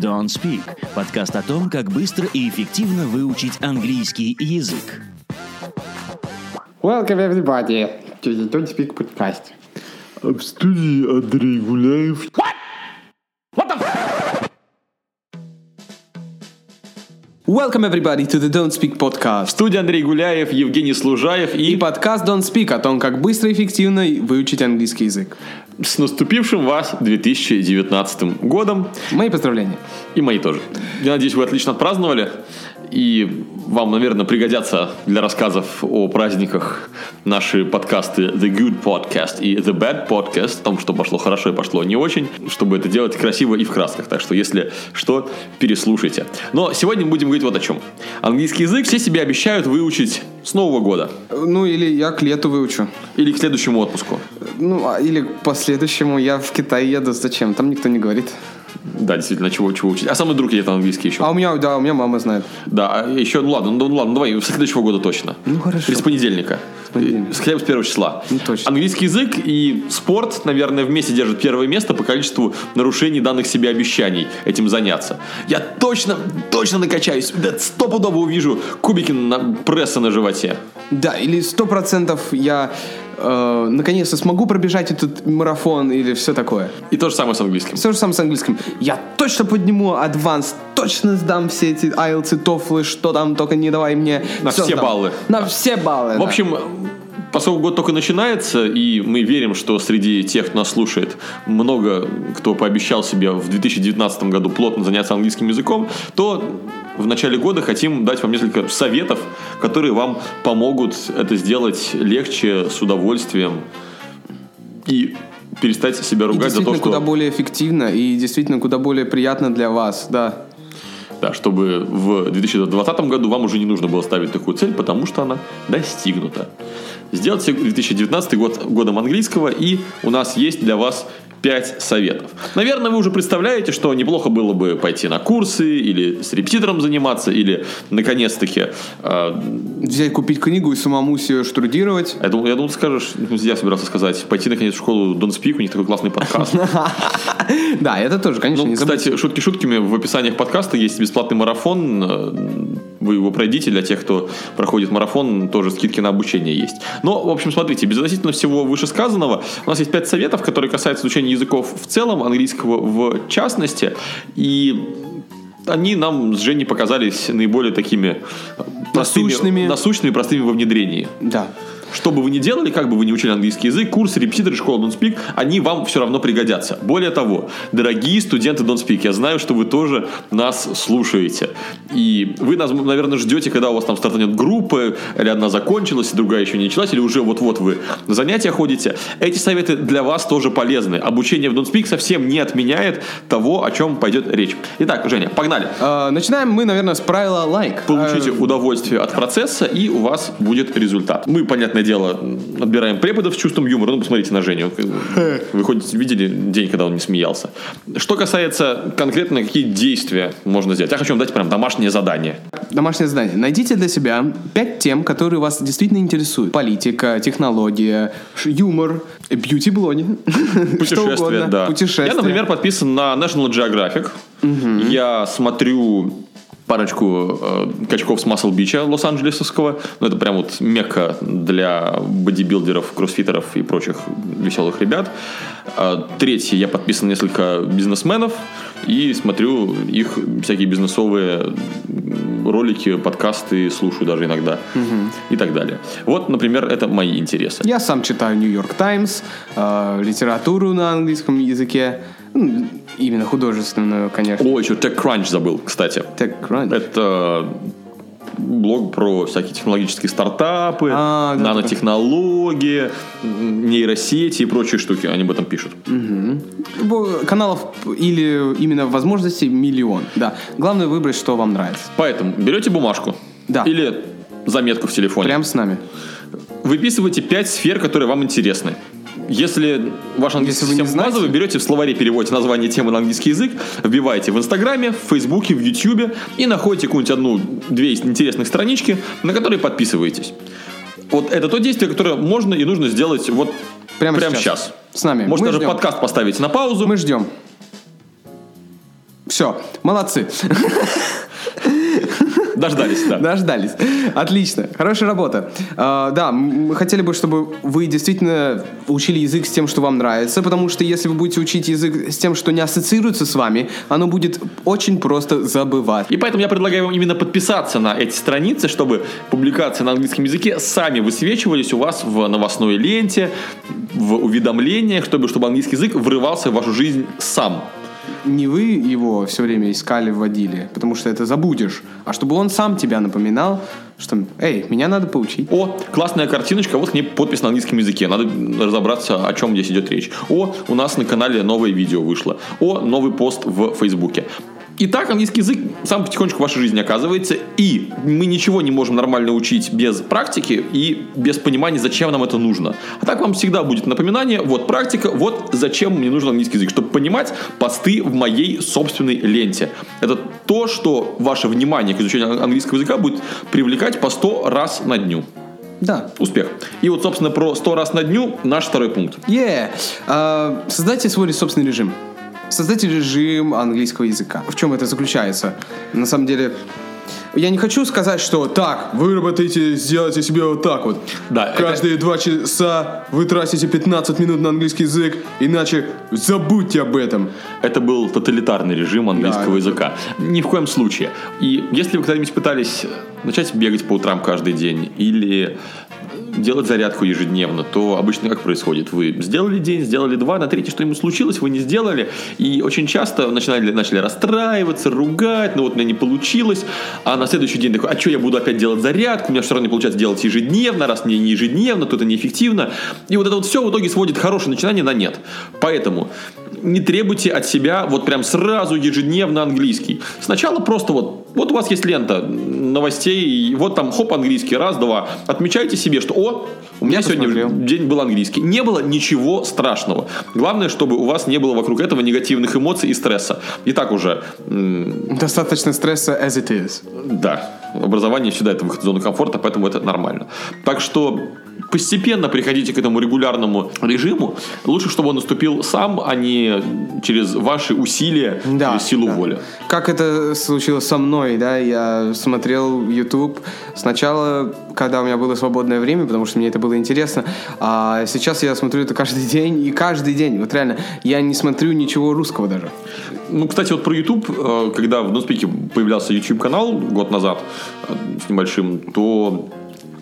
Don't Speak – подкаст о том, как быстро и эффективно выучить английский язык. Welcome everybody to the Don't Speak podcast. В студии Андрей Гуляев. Welcome everybody to the Don't Speak В podcast. студии Андрей Гуляев, Евгений Служаев И и подкаст Don't Speak о том, как быстро и эффективно выучить английский язык. с наступившим вас 2019 годом. Мои поздравления. И мои тоже. Я надеюсь, вы отлично отпраздновали. И вам, наверное, пригодятся для рассказов о праздниках наши подкасты The Good Podcast и The Bad Podcast, о том, что пошло хорошо и пошло не очень, чтобы это делать красиво и в красках. Так что, если что, переслушайте. Но сегодня мы будем говорить вот о чем. Английский язык все себе обещают выучить с Нового года. Ну, или я к лету выучу. Или к следующему отпуску. Ну, а- или к последующему. Я в Китай еду. Зачем? Там никто не говорит. Да, действительно, чего, чего учить. А самый друг едет английский еще. А у меня, да, у меня мама знает. Да, а еще, ну ладно, ну ладно, давай, с следующего года точно. Ну, хорошо. Или с понедельника. понедельника. С хотя бы с первого числа. Ну, точно. Английский язык и спорт, наверное, вместе держат первое место по количеству нарушений данных себе обещаний этим заняться. Я точно, точно накачаюсь. Да, стопудово увижу кубики на пресса на животе. Да, или сто процентов я э, наконец-то смогу пробежать этот марафон или все такое. И то же самое с английским. Все же самое с английским. Я точно подниму адванс, точно сдам все эти IELTS TOEFL, что там только не давай мне. На все сдам. баллы. На все баллы, В да. общем, поскольку год только начинается, и мы верим, что среди тех, кто нас слушает, много кто пообещал себе в 2019 году плотно заняться английским языком, то в начале года хотим дать вам несколько советов, которые вам помогут это сделать легче, с удовольствием и перестать себя И ругать за то, действительно что... куда более эффективно и действительно куда более приятно для вас, да. Да, чтобы в 2020 году вам уже не нужно было ставить такую цель, потому что она достигнута. Сделайте 2019 год годом английского, и у нас есть для вас 5 советов. Наверное, вы уже представляете, что неплохо было бы пойти на курсы, или с репетитором заниматься, или, наконец-таки, э, Взять, купить книгу и самому себе штудировать. я думал, я думал, скажешь, я собирался сказать, пойти, наконец, в школу Don't Speak, у них такой классный подкаст. Да, это тоже, конечно, Ну, не кстати, шутки шутками, в описаниях подкаста есть бесплатный марафон. Вы его пройдите. Для тех, кто проходит марафон, тоже скидки на обучение есть. Но, в общем, смотрите, безотносительно всего вышесказанного, у нас есть пять советов, которые касаются изучения языков в целом, английского в частности. И они нам с Женей показались наиболее такими простыми, Насущными. насущными, простыми во внедрении. Да. Что бы вы ни делали, как бы вы ни учили английский язык, курсы, репетиторы, школа Don't Speak, они вам все равно пригодятся. Более того, дорогие студенты Don't Speak, я знаю, что вы тоже нас слушаете. И вы нас, наверное, ждете, когда у вас там стартанет группа, или одна закончилась, и другая еще не началась, или уже вот-вот вы на занятия ходите. Эти советы для вас тоже полезны. Обучение в Don't Speak совсем не отменяет того, о чем пойдет речь. Итак, Женя, погнали. Э, начинаем мы, наверное, с правила лайк. Получите Э, удовольствие от процесса, и у вас будет результат. Мы, понятное дело, отбираем преподов с чувством юмора. Ну, посмотрите на Женю. Вы хоть видели день, когда он не смеялся? Что касается конкретно, какие действия можно сделать? Я хочу вам дать прям домашнее задание. Домашнее задание. Найдите для себя пять тем, которые вас действительно интересуют. Политика, технология, юмор, бьюти-блогинг. что Путешествия, да. Путешествия. Я, например, подписан на National Geographic. Я смотрю парочку э, качков с Масл Бича лос-анджелесовского. Ну, это прям вот мекка для бодибилдеров, кроссфитеров и прочих веселых ребят. А, третье, я подписан несколько бизнесменов и смотрю их всякие бизнесовые ролики, подкасты, слушаю даже иногда и так далее. Вот, например, это мои интересы. Я сам читаю Нью-Йорк Таймс, э, литературу на английском языке, именно художественную, конечно. О, еще TechCrunch забыл, кстати. TechCrunch. Это блог про всякие технологические стартапы, А, да, нанотехнологии, нейросети и прочие штуки. Они об этом пишут. Бо- Каналов или именно возможностей миллион. Да. Главное выбрать, что вам нравится. Поэтому берете бумажку Да. или заметку в телефоне. Прям с нами. Выписывайте пять сфер, которые вам интересны. Если ваш английский Если совсем базовый, берете в словаре, переводите название темы на английский язык, вбиваете в Инстаграме, в Фейсбуке, в Ютьюбе и находите какую-нибудь одну-две интересных странички, на которые подписываетесь. Вот это то действие, которое можно и нужно сделать вот Прямо, прямо сейчас. сейчас. С нами. Может Мы даже ждем. подкаст поставить на паузу. Мы ждем. Все, молодцы. Дождались, да. Дождались. Отлично. Хорошая работа. А, да, мы хотели бы, чтобы вы действительно учили язык с тем, что вам нравится, потому что если вы будете учить язык с тем, что не ассоциируется с вами, оно будет очень просто забывать. И поэтому я предлагаю вам именно подписаться на эти страницы, чтобы публикации на английском языке сами высвечивались у вас в новостной ленте, в уведомлениях, чтобы, чтобы английский язык врывался в вашу жизнь сам. Не вы его все время искали, вводили, потому что это забудешь, а чтобы он сам тебя напоминал, что «Эй, меня надо поучить». О, классная картиночка, вот к ней подпись на английском языке. Надо разобраться, о чем здесь идет речь. О, у нас на канале новое видео вышло. О, новый пост в Фейсбуке. И так английский язык сам потихонечку в вашей жизни оказывается, и мы ничего не можем нормально учить без практики и без понимания, зачем нам это нужно. А так вам всегда будет напоминание, вот практика, вот зачем мне нужен английский язык, чтобы понимать посты в моей собственной ленте. Это то, что ваше внимание к изучению английского языка будет привлекать по 100 раз на дню. Да. Успех. И вот, собственно, про 100 раз на дню наш второй пункт. Yeah. А, создайте свой собственный режим. Создайте режим английского языка. В чем это заключается? На самом деле, я не хочу сказать, что так, выработайте, сделайте себе вот так вот. Да, это- Каждые два часа вы тратите 15 минут на английский язык, иначе забудьте об этом. Это был тоталитарный режим английского Да, языка. Ни в коем случае. И если вы когда-нибудь пытались начать бегать по утрам каждый день или делать зарядку ежедневно, то обычно как происходит? Вы сделали день, сделали два, на третий что-нибудь случилось, вы не сделали, и очень часто начинали, начали расстраиваться, ругать, ну вот у меня не получилось, а на следующий день такой, а что я буду опять делать зарядку, у меня все равно не получается делать ежедневно, раз мне не ежедневно, то это неэффективно. И вот это вот все в итоге сводит хорошее начинание на нет. Поэтому не требуйте от себя вот прям сразу ежедневно английский. Сначала просто вот, вот у вас есть лента новостей, и вот там хоп, английский, раз, два. Отмечайте себе, что о, у меня Я сегодня посмотрел. день был английский. Не было ничего страшного. Главное, чтобы у вас не было вокруг этого негативных эмоций и стресса. И так уже, Достаточно стресса as it is. да, образование всегда это выход из зоны комфорта, поэтому это нормально. Так что постепенно приходите к этому регулярному режиму. Лучше, чтобы он наступил сам, а не через ваши усилия, Да, через силу да. воли. Как это случилось со мной, да, я смотрел YouTube сначала, когда у меня было свободное время, потому что мне это было интересно, а сейчас я смотрю это каждый день, и каждый день, вот реально, я не смотрю ничего русского даже. Ну, кстати, вот про YouTube, э, когда в Нуспике появлялся YouTube-канал год назад э, с небольшим, то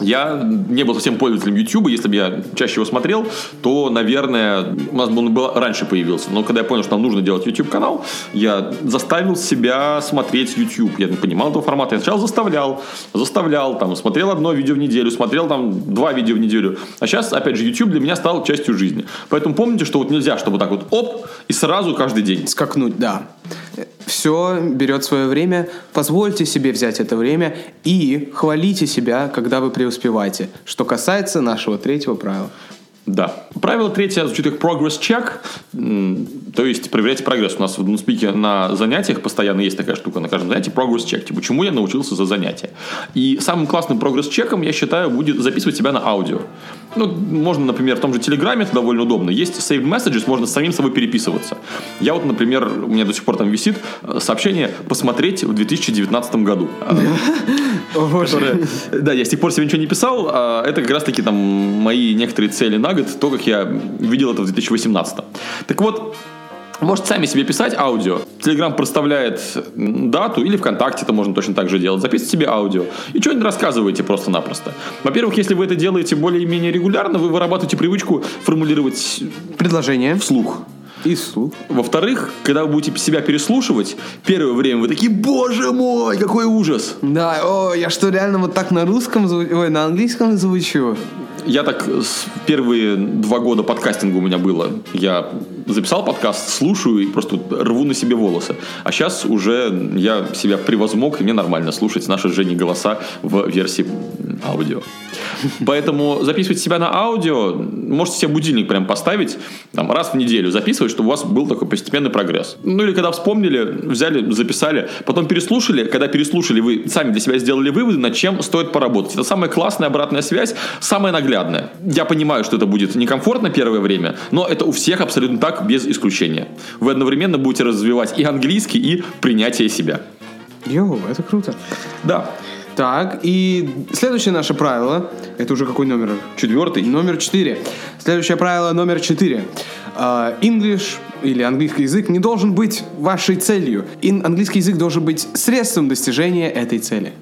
я не был совсем пользователем YouTube. Если бы я чаще его смотрел, то, наверное, у нас бы он бы раньше появился. Но когда я понял, что нам нужно делать YouTube-канал, я заставил себя смотреть YouTube. Я не понимал этого формата. Я сначала заставлял, заставлял, там, смотрел одно видео в неделю, смотрел там два видео в неделю. А сейчас, опять же, YouTube для меня стал частью жизни. Поэтому помните, что вот нельзя, чтобы так вот оп, и сразу каждый день. Скакнуть, да. Все берет свое время, позвольте себе взять это время и хвалите себя, когда вы преуспеваете. Что касается нашего третьего правила. Да. Правило третье звучит как progress check, то есть проверяйте прогресс. У нас в Нуспике на занятиях постоянно есть такая штука на каждом занятии progress check, типа чему я научился за занятие. И самым классным прогресс чеком, я считаю, будет записывать себя на аудио. Ну, можно, например, в том же Телеграме, это довольно удобно. Есть saved messages, можно с самим собой переписываться. Я вот, например, у меня до сих пор там висит э, сообщение «посмотреть в 2019 году». которые- Да, я с тех пор себе ничего не писал. а Это как раз-таки там мои некоторые цели на год, то, как я видел это в 2018. Так вот, Можете сами себе писать аудио. Телеграм проставляет дату, или ВКонтакте это можно точно так же делать. Записывайте себе аудио. И что-нибудь рассказываете просто-напросто. Во-первых, если вы это делаете более-менее регулярно, вы вырабатываете привычку формулировать Предложение. вслух. И слух. Во-вторых, когда вы будете себя переслушивать, первое время вы такие, боже мой, какой ужас. Да, о, я что, реально вот так на русском, зву- ой, на английском звучу? Я так первые два года подкастинга у меня было. Я записал подкаст, слушаю и просто рву на себе волосы. А сейчас уже я себя превозмог, и мне нормально слушать наши с Женей голоса в версии аудио. Поэтому записывать себя на аудио, можете себе будильник прям поставить, там, раз в неделю записывать, чтобы у вас был такой постепенный прогресс. Ну или когда вспомнили, взяли, записали, потом переслушали, когда переслушали, вы сами для себя сделали выводы, над чем стоит поработать. Это самая классная обратная связь, самая наглядная. Я понимаю, что это будет некомфортно первое время, но это у всех абсолютно так, без исключения. Вы одновременно будете развивать и английский, и принятие себя. Йоу, это круто. Да. Так, и следующее наше правило, это уже какой номер? Четвертый. Номер четыре. Следующее правило номер четыре. А, English или английский язык не должен быть вашей целью. Ин- английский язык должен быть средством достижения этой цели.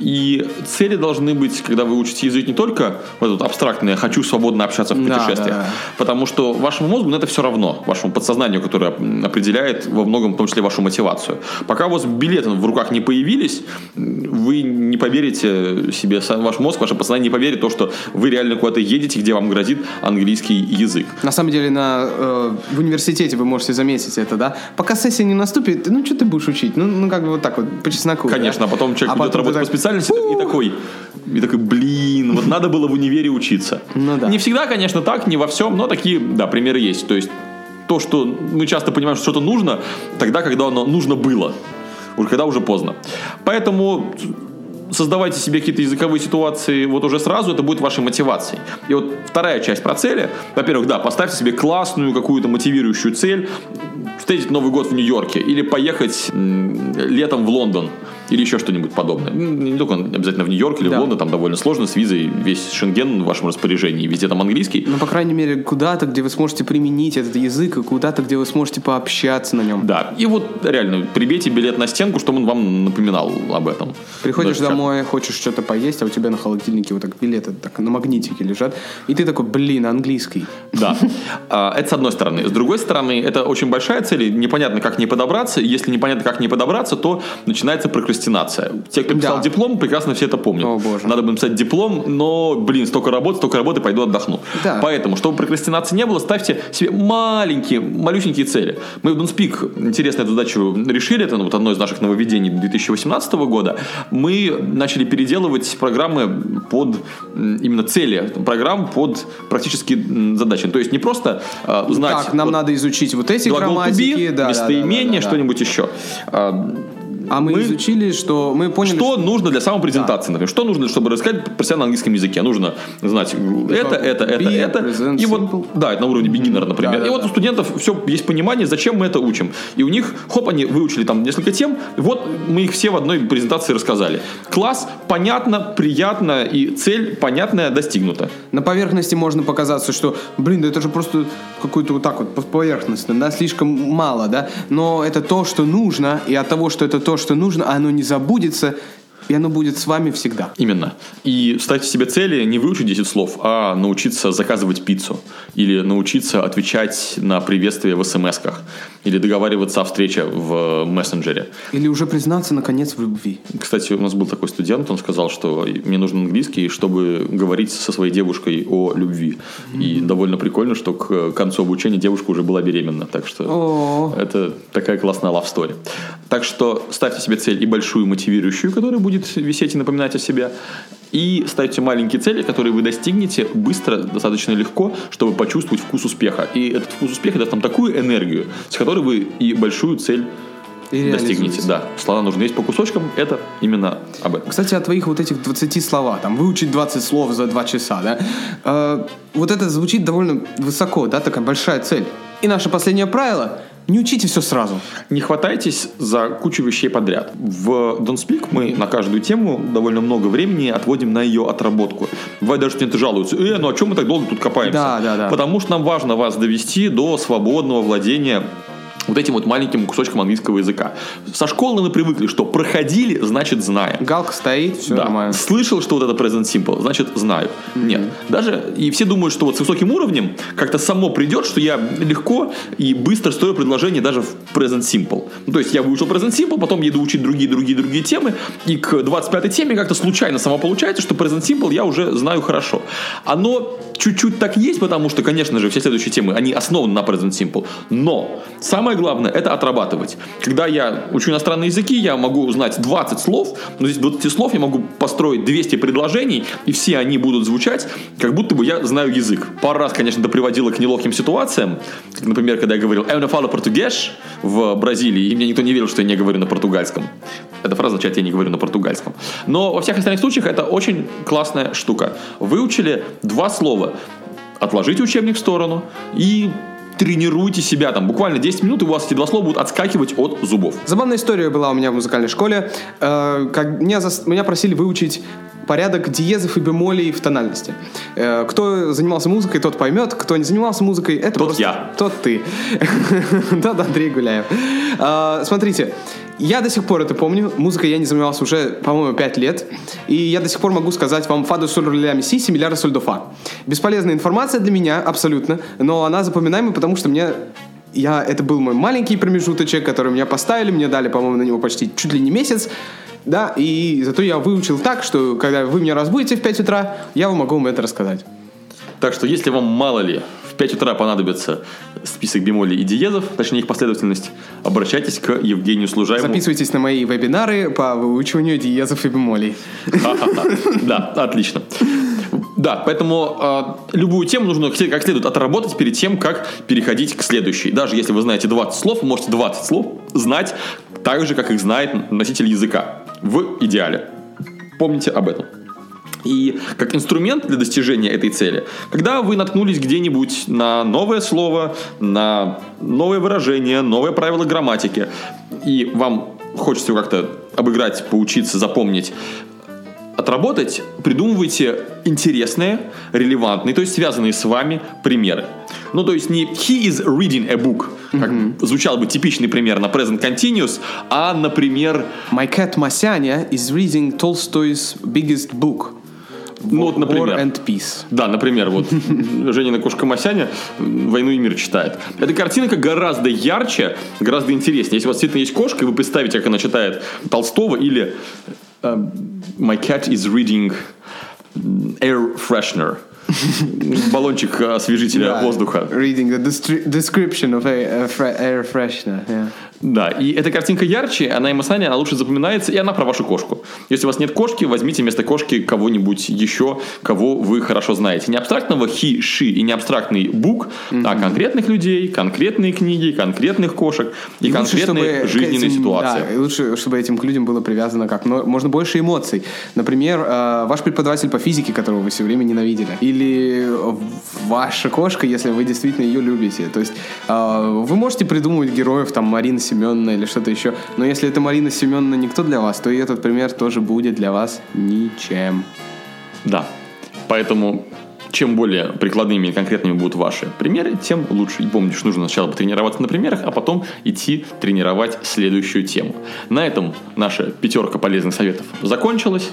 И цели должны быть, когда вы учите язык, не только вот это вот абстрактное «хочу свободно общаться в Да, путешествиях», да. потому что вашему мозгу это все равно, вашему подсознанию, которое определяет во многом, в том числе, вашу мотивацию. Пока у вас билеты в руках не появились, вы не поверите себе, ваш мозг, ваше подсознание не поверит в то, что вы реально куда-то едете, где вам грозит английский язык. На самом деле на, э, в университете вы можете заметить это, да? Пока сессия не наступит, ну что ты будешь учить? Ну, ну как бы вот так вот, по чесноку. да? Конечно, а потом человек А идет работать так, по специальности и такой, и такой, блин, вот надо было в универе учиться. Ну да. Не всегда, конечно, так, не во всем, но такие, да, примеры есть. То есть то, что мы часто понимаем, что что-то нужно, тогда, когда оно нужно было, уже когда уже поздно. Поэтому создавайте себе какие-то языковые ситуации вот уже сразу, это будет вашей мотивацией. И вот вторая часть про цели. Во-первых, да, поставьте себе классную какую-то мотивирующую цель, встретить Новый год в Нью-Йорке или поехать летом в Лондон или еще что-нибудь подобное. Не только обязательно в Нью-Йорк или Да. в Лондон, там довольно сложно с визой, весь Шенген в вашем распоряжении, везде там английский. Ну, по крайней мере, куда-то, где вы сможете применить этот язык, и куда-то, где вы сможете пообщаться на нем. Да, и вот реально прибейте билет на стенку, чтобы он вам напоминал об этом. Приходишь Даже домой, хочешь что-то поесть, а у тебя на холодильнике вот так билеты так на магнитике лежат, и ты такой, блин, английский. Да. А, Это с одной стороны. С другой стороны, это очень большая цель, непонятно, как к ней подобраться. Если непонятно, как к ней подобраться, то начинается прокрастинация. Те, кто писал Да. диплом, прекрасно все это помнят. О, боже. Надо бы написать диплом, но, блин, столько работы, столько работы, пойду отдохну. Да. Поэтому, чтобы прокрастинации не было, ставьте себе маленькие, малюсенькие цели. Мы в Dunspeak интересно эту задачу решили, это вот одно из наших нововведений 2018 года. Мы начали переделывать программы под именно цели программ под практические задачи. То есть не просто э, знать... Так, нам вот надо изучить вот эти грамматики, be, да, да, да, местоимение, да, да, да. что-нибудь еще. А, мы, Мы- изучили, что мы поняли, что нужно для самопрезентации, например? Что нужно, чтобы рассказать про себя на английском языке? Нужно знать это, это, это, это. present И вот, да, это на уровне beginner, например. Да, да, и вот да. у студентов все есть понимание, зачем мы это учим. И у них, хоп, они выучили там несколько тем, вот мы их все в одной презентации рассказали. Класс понятно, приятно, и цель понятная достигнута. На поверхности можно показаться, что, блин, да это же просто какой-то вот так вот поверхностно, да, слишком мало, да, но это то, что нужно, и от того, что это то, что нужно, оно не забудется, и оно будет с вами всегда. Именно. И ставьте себе цели не выучить 10 слов, а научиться заказывать пиццу. Или научиться отвечать на приветствие в смс-ках. Или договариваться о встрече в мессенджере. Или уже признаться, наконец, в любви. Кстати, у нас был такой студент, он сказал, что мне нужен английский, чтобы говорить со своей девушкой о любви. И довольно прикольно, что к концу обучения девушка уже была беременна. Так что О. это такая классная love story. Так что ставьте себе цель и большую мотивирующую, которая будет висеть и напоминать о себе. И ставьте маленькие цели, которые вы достигнете быстро, достаточно легко, чтобы почувствовать вкус успеха. И этот вкус успеха даст вам такую энергию, с которой вы и большую цель И достигнете. Да, слова нужно есть по кусочкам. Это именно об этом. Кстати, о твоих вот этих 20 словах, там, выучить 20 слов за 2 часа, да, Э, вот это звучит довольно высоко, да, такая большая цель. И наше последнее правило – не учите все сразу. Не хватайтесь за кучу вещей подряд. В Don't Speak мы на каждую тему довольно много времени отводим на ее отработку. Бывает даже студенты жалуются, э, ну а чем мы так долго тут копаемся? Да, да, да. Потому что нам важно вас довести до свободного владения вот этим вот маленьким кусочком английского языка. Со школы мы привыкли, что проходили, значит знаем. Галка стоит, все Да. нормально. Слышал, что вот это present simple, значит, знаю. Нет. Даже, и все думают, что вот с высоким уровнем как-то само придет, что я легко и быстро строю предложение даже в present simple. Ну, то есть я выучил Present Simple, потом еду учить другие, другие, другие темы, и к 25-й теме как-то случайно само получается, что Present Simple я уже знаю хорошо. Оно чуть-чуть так есть, потому что, конечно же, все следующие темы, они основаны на Present Simple. Но самое главное, это отрабатывать. Когда я учу иностранные языки, я могу знать 20 слов, но здесь 20 слов я могу построить 200 предложений, и все они будут звучать, как будто бы я знаю язык. Пару раз, конечно, это приводило к неловким ситуациям, например, когда я говорил «Eu não português» в Бразилии, и мне никто не верил, что я не говорю на португальском. Эта фраза означает «я не говорю на португальском». Но во всех остальных случаях это очень классная штука. Выучили два слова. Отложите учебник в сторону и тренируйте себя. Там буквально 10 минут, и у вас эти два слова будут отскакивать от зубов. Забавная история была у меня в музыкальной школе. Э, как меня, зас- меня просили выучить порядок диезов и бемолей в тональности. Э, кто занимался музыкой, тот поймет. Кто не занимался музыкой, это Тот просто... я. Тот ты. Да-да, Андрей Гуляев. А, Смотрите, я до сих пор это помню. Музыкой я не занимался уже, по-моему, 5 лет. И я до сих пор могу сказать вам фа до соль ля ми си, си миллиарда соль до фа. Бесполезная информация для меня, абсолютно. Но она запоминаемая, потому что мне я, это был мой маленький промежуточек, который меня поставили, мне дали, по-моему, на него почти чуть ли не месяц, да, и зато я выучил так, что когда вы меня разбудите в 5 утра, я вам могу вам это рассказать. Так что, если вам мало ли в 5 утра понадобится список бемолей и диезов, точнее их последовательность, обращайтесь к Евгению Служаеву. Записывайтесь на мои вебинары по выучиванию диезов и бемолей. Да, отлично. Да, поэтому э, любую тему нужно как как следует отработать перед тем, как переходить к следующей. Даже если вы знаете 20 слов, вы можете 20 слов знать так же, как их знает носитель языка. В идеале. Помните об этом. И как инструмент для достижения этой цели, когда вы наткнулись где-нибудь на новое слово, на новое выражение, новое правило грамматики, и вам хочется как-то обыграть, поучиться, запомнить, отработать, придумывайте интересные, релевантные, то есть связанные с вами примеры. Ну, то есть не he is reading a book, как звучал бы типичный пример на present continuous, а, например, My cat Масяня is reading Tolstoy's biggest book. Ну, вот, например. War and Peace. Да, например, вот Женина кошка Масяня «Войну и мир» читает. Эта картинка гораздо ярче, гораздо интереснее. Если у вас действительно есть кошка, и вы представите, как она читает Толстого, или э, «My cat is reading air freshener». Баллончик освежителя Да, воздуха. Reading the destri- description of a, a fre- air freshener. yeah. Да, и эта картинка ярче, она эмоциональнее, она лучше запоминается, и она про вашу кошку. Если у вас нет кошки, возьмите вместо кошки кого-нибудь еще, кого вы хорошо знаете. Не абстрактного he, she и не абстрактный book, а конкретных людей, конкретные книги, конкретных кошек и Лучше, конкретные к жизненные этим- ситуации. Да, и лучше, чтобы этим к людям было привязано как но- можно больше эмоций. Например, э, ваш преподаватель по физике, которого вы все время ненавидели. Или ваша кошка, если вы действительно ее любите. То есть э, вы можете придумывать героев, там, Марина Семеновна или что-то еще. Но если это Марина Семеновна никто для вас, то и этот пример тоже будет для вас ничем. Да. Поэтому чем более прикладными и конкретными будут ваши примеры, тем лучше. И помните, что нужно сначала потренироваться на примерах, а потом идти тренировать следующую тему. На этом наша пятерка полезных советов закончилась.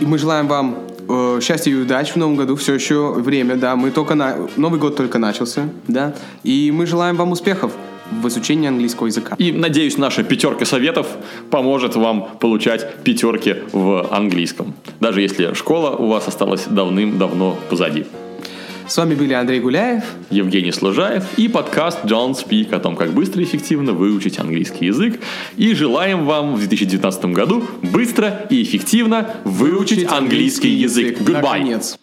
И мы желаем вам э, счастья и удач в новом году. Все еще время, да. Мы только на... Новый год только начался, да. И мы желаем вам успехов в изучении английского языка. И надеюсь, наша пятерка советов поможет вам получать пятерки в английском. Даже если школа у вас осталась давным-давно позади. С вами были Андрей Гуляев. Евгений Служаев и подкаст Don't Speak о том, как быстро и эффективно выучить английский язык. И желаем вам в 2019 году быстро и эффективно выучить английский язык. Goodbye! Наконец.